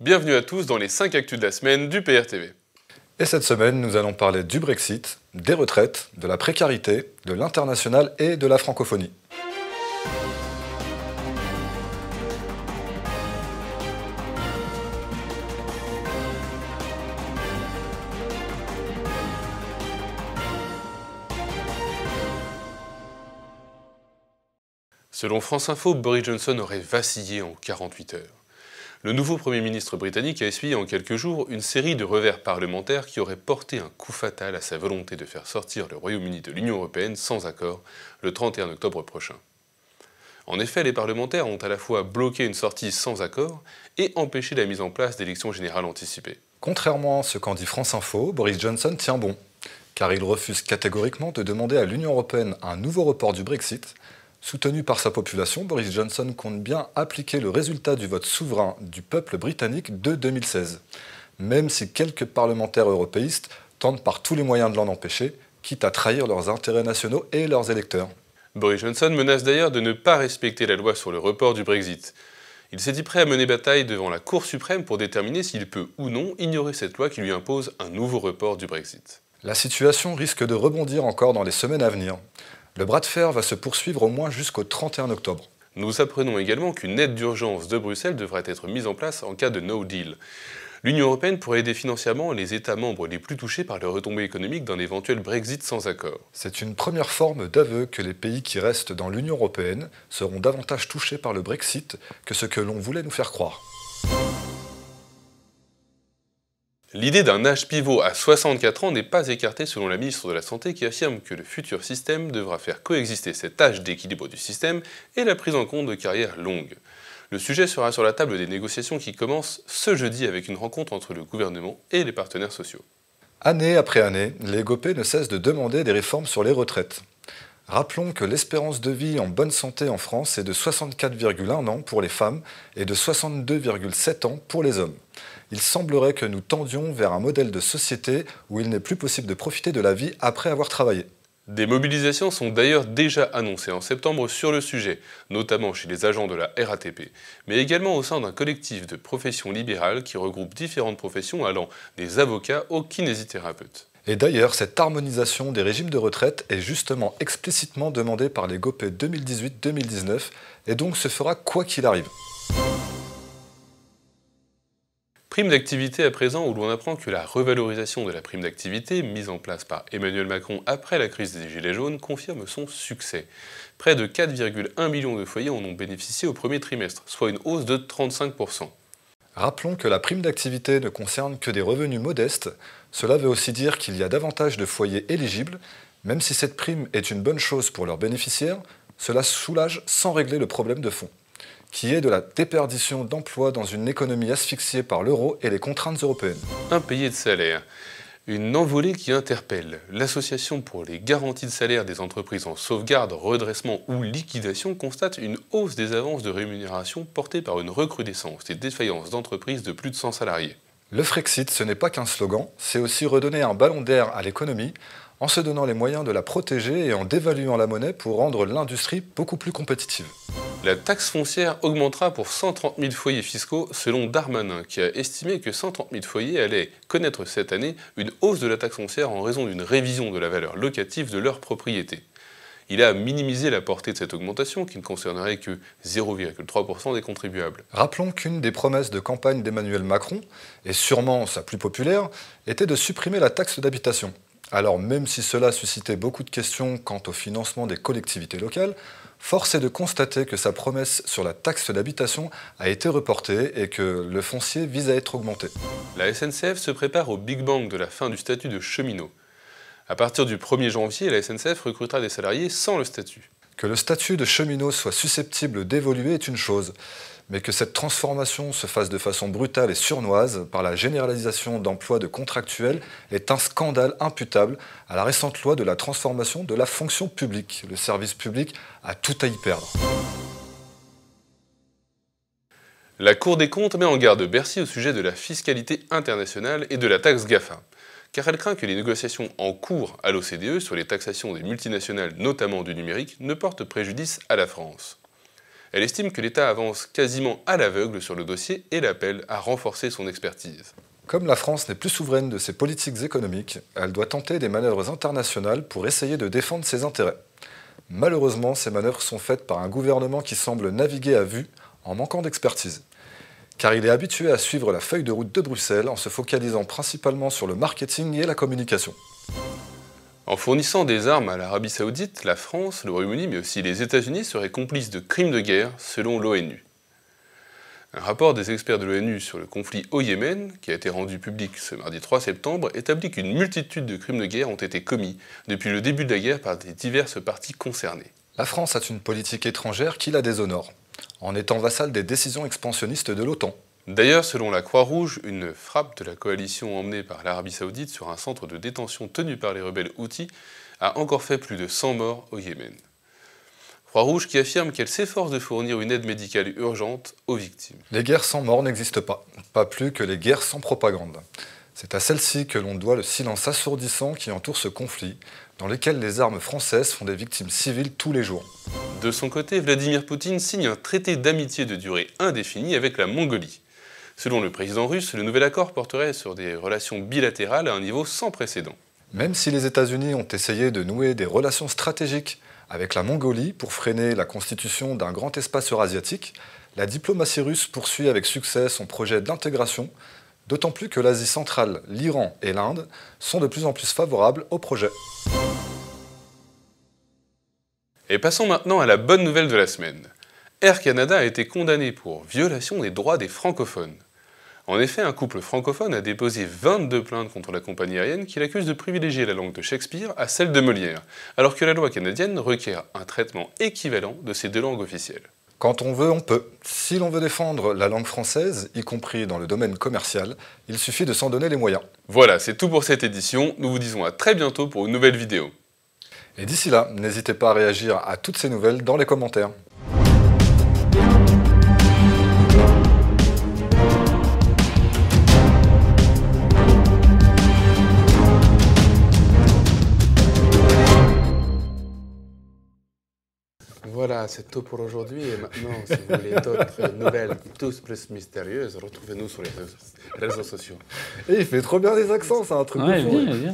Bienvenue à tous dans les 5 actus de la semaine du PRTV. Et cette semaine, nous allons parler du Brexit, des retraites, de la précarité, de l'international et de la francophonie. Selon France Info, Boris Johnson aurait vacillé en 48 heures. Le nouveau Premier ministre britannique a essuyé en quelques jours une série de revers parlementaires qui auraient porté un coup fatal à sa volonté de faire sortir le Royaume-Uni de l'Union européenne sans accord le 31 octobre prochain. En effet, les parlementaires ont à la fois bloqué une sortie sans accord et empêché la mise en place d'élections générales anticipées. Contrairement à ce qu'en dit France Info, Boris Johnson tient bon, car il refuse catégoriquement de demander à l'Union européenne un nouveau report du Brexit Soutenu par sa population, Boris Johnson compte bien appliquer le résultat du vote souverain du peuple britannique de 2016, même si quelques parlementaires européistes tentent par tous les moyens de l'en empêcher, quitte à trahir leurs intérêts nationaux et leurs électeurs. Boris Johnson menace d'ailleurs de ne pas respecter la loi sur le report du Brexit. Il s'est dit prêt à mener bataille devant la Cour suprême pour déterminer s'il peut ou non ignorer cette loi qui lui impose un nouveau report du Brexit. La situation risque de rebondir encore dans les semaines à venir. Le bras de fer va se poursuivre au moins jusqu'au 31 octobre. Nous apprenons également qu'une aide d'urgence de Bruxelles devrait être mise en place en cas de no deal. L'Union européenne pourrait aider financièrement les États membres les plus touchés par les retombées économiques d'un éventuel Brexit sans accord. C'est une première forme d'aveu que les pays qui restent dans l'Union européenne seront davantage touchés par le Brexit que ce que l'on voulait nous faire croire. L'idée d'un âge pivot à 64 ans n'est pas écartée selon la ministre de la Santé qui affirme que le futur système devra faire coexister cet âge d'équilibre du système et la prise en compte de carrières longues. Le sujet sera sur la table des négociations qui commencent ce jeudi avec une rencontre entre le gouvernement et les partenaires sociaux. Année après année, les GOPÉ ne cessent de demander des réformes sur les retraites. Rappelons que l'espérance de vie en bonne santé en France est de 64,1 ans pour les femmes et de 62,7 ans pour les hommes il semblerait que nous tendions vers un modèle de société où il n'est plus possible de profiter de la vie après avoir travaillé. Des mobilisations sont d'ailleurs déjà annoncées en septembre sur le sujet, notamment chez les agents de la RATP, mais également au sein d'un collectif de professions libérales qui regroupe différentes professions allant des avocats aux kinésithérapeutes. Et d'ailleurs, cette harmonisation des régimes de retraite est justement explicitement demandée par les GOPE 2018-2019 et donc se fera quoi qu'il arrive. Prime d'activité à présent où l'on apprend que la revalorisation de la prime d'activité mise en place par Emmanuel Macron après la crise des Gilets jaunes confirme son succès. Près de 4,1 millions de foyers en ont bénéficié au premier trimestre, soit une hausse de 35%. Rappelons que la prime d'activité ne concerne que des revenus modestes. Cela veut aussi dire qu'il y a davantage de foyers éligibles. Même si cette prime est une bonne chose pour leurs bénéficiaires, cela soulage sans régler le problème de fond qui est de la déperdition d'emplois dans une économie asphyxiée par l'euro et les contraintes européennes. Impayé de salaire. Une envolée qui interpelle. L'Association pour les garanties de salaire des entreprises en sauvegarde, redressement ou liquidation constate une hausse des avances de rémunération portée par une recrudescence des défaillances d'entreprises de plus de 100 salariés. Le Frexit, ce n'est pas qu'un slogan, c'est aussi redonner un ballon d'air à l'économie en se donnant les moyens de la protéger et en dévaluant la monnaie pour rendre l'industrie beaucoup plus compétitive. La taxe foncière augmentera pour 130 000 foyers fiscaux selon Darmanin, qui a estimé que 130 000 foyers allaient connaître cette année une hausse de la taxe foncière en raison d'une révision de la valeur locative de leur propriété. Il a minimisé la portée de cette augmentation qui ne concernerait que 0,3% des contribuables. Rappelons qu'une des promesses de campagne d'Emmanuel Macron, et sûrement sa plus populaire, était de supprimer la taxe d'habitation. Alors même si cela suscitait beaucoup de questions quant au financement des collectivités locales, Force est de constater que sa promesse sur la taxe d'habitation a été reportée et que le foncier vise à être augmenté. La SNCF se prépare au Big Bang de la fin du statut de cheminot. À partir du 1er janvier, la SNCF recrutera des salariés sans le statut. Que le statut de cheminot soit susceptible d'évoluer est une chose, mais que cette transformation se fasse de façon brutale et surnoise par la généralisation d'emplois de contractuels est un scandale imputable à la récente loi de la transformation de la fonction publique. Le service public a tout à y perdre. La Cour des comptes met en garde Bercy au sujet de la fiscalité internationale et de la taxe GAFA, car elle craint que les négociations en cours à l'OCDE sur les taxations des multinationales, notamment du numérique, ne portent préjudice à la France. Elle estime que l'État avance quasiment à l'aveugle sur le dossier et l'appelle à renforcer son expertise. Comme la France n'est plus souveraine de ses politiques économiques, elle doit tenter des manœuvres internationales pour essayer de défendre ses intérêts. Malheureusement, ces manœuvres sont faites par un gouvernement qui semble naviguer à vue en manquant d'expertise. Car il est habitué à suivre la feuille de route de Bruxelles en se focalisant principalement sur le marketing et la communication. En fournissant des armes à l'Arabie saoudite, la France, le Royaume-Uni, mais aussi les États-Unis seraient complices de crimes de guerre, selon l'ONU. Un rapport des experts de l'ONU sur le conflit au Yémen, qui a été rendu public ce mardi 3 septembre, établit qu'une multitude de crimes de guerre ont été commis depuis le début de la guerre par les diverses parties concernées. La France a une politique étrangère qui la déshonore, en étant vassale des décisions expansionnistes de l'OTAN. D'ailleurs, selon la Croix-Rouge, une frappe de la coalition emmenée par l'Arabie saoudite sur un centre de détention tenu par les rebelles Houthis a encore fait plus de 100 morts au Yémen. Croix-Rouge qui affirme qu'elle s'efforce de fournir une aide médicale urgente aux victimes. Les guerres sans morts n'existent pas, pas plus que les guerres sans propagande. C'est à celle-ci que l'on doit le silence assourdissant qui entoure ce conflit, dans lequel les armes françaises font des victimes civiles tous les jours. De son côté, Vladimir Poutine signe un traité d'amitié de durée indéfinie avec la Mongolie. Selon le président russe, le nouvel accord porterait sur des relations bilatérales à un niveau sans précédent. Même si les États-Unis ont essayé de nouer des relations stratégiques avec la Mongolie pour freiner la constitution d'un grand espace eurasiatique, la diplomatie russe poursuit avec succès son projet d'intégration, d'autant plus que l'Asie centrale, l'Iran et l'Inde sont de plus en plus favorables au projet. Et passons maintenant à la bonne nouvelle de la semaine. Air Canada a été condamné pour violation des droits des francophones. En effet, un couple francophone a déposé 22 plaintes contre la compagnie aérienne qui l'accuse de privilégier la langue de Shakespeare à celle de Molière, alors que la loi canadienne requiert un traitement équivalent de ces deux langues officielles. Quand on veut, on peut. Si l'on veut défendre la langue française, y compris dans le domaine commercial, il suffit de s'en donner les moyens. Voilà, c'est tout pour cette édition. Nous vous disons à très bientôt pour une nouvelle vidéo. Et d'ici là, n'hésitez pas à réagir à toutes ces nouvelles dans les commentaires. Voilà, c'est tout pour aujourd'hui. Et maintenant, si vous voulez d'autres nouvelles, tous plus mystérieuses, retrouvez-nous sur les réseaux sociaux. Et il fait trop bien les accents, c'est un truc Ouais, de fou. bien, bien.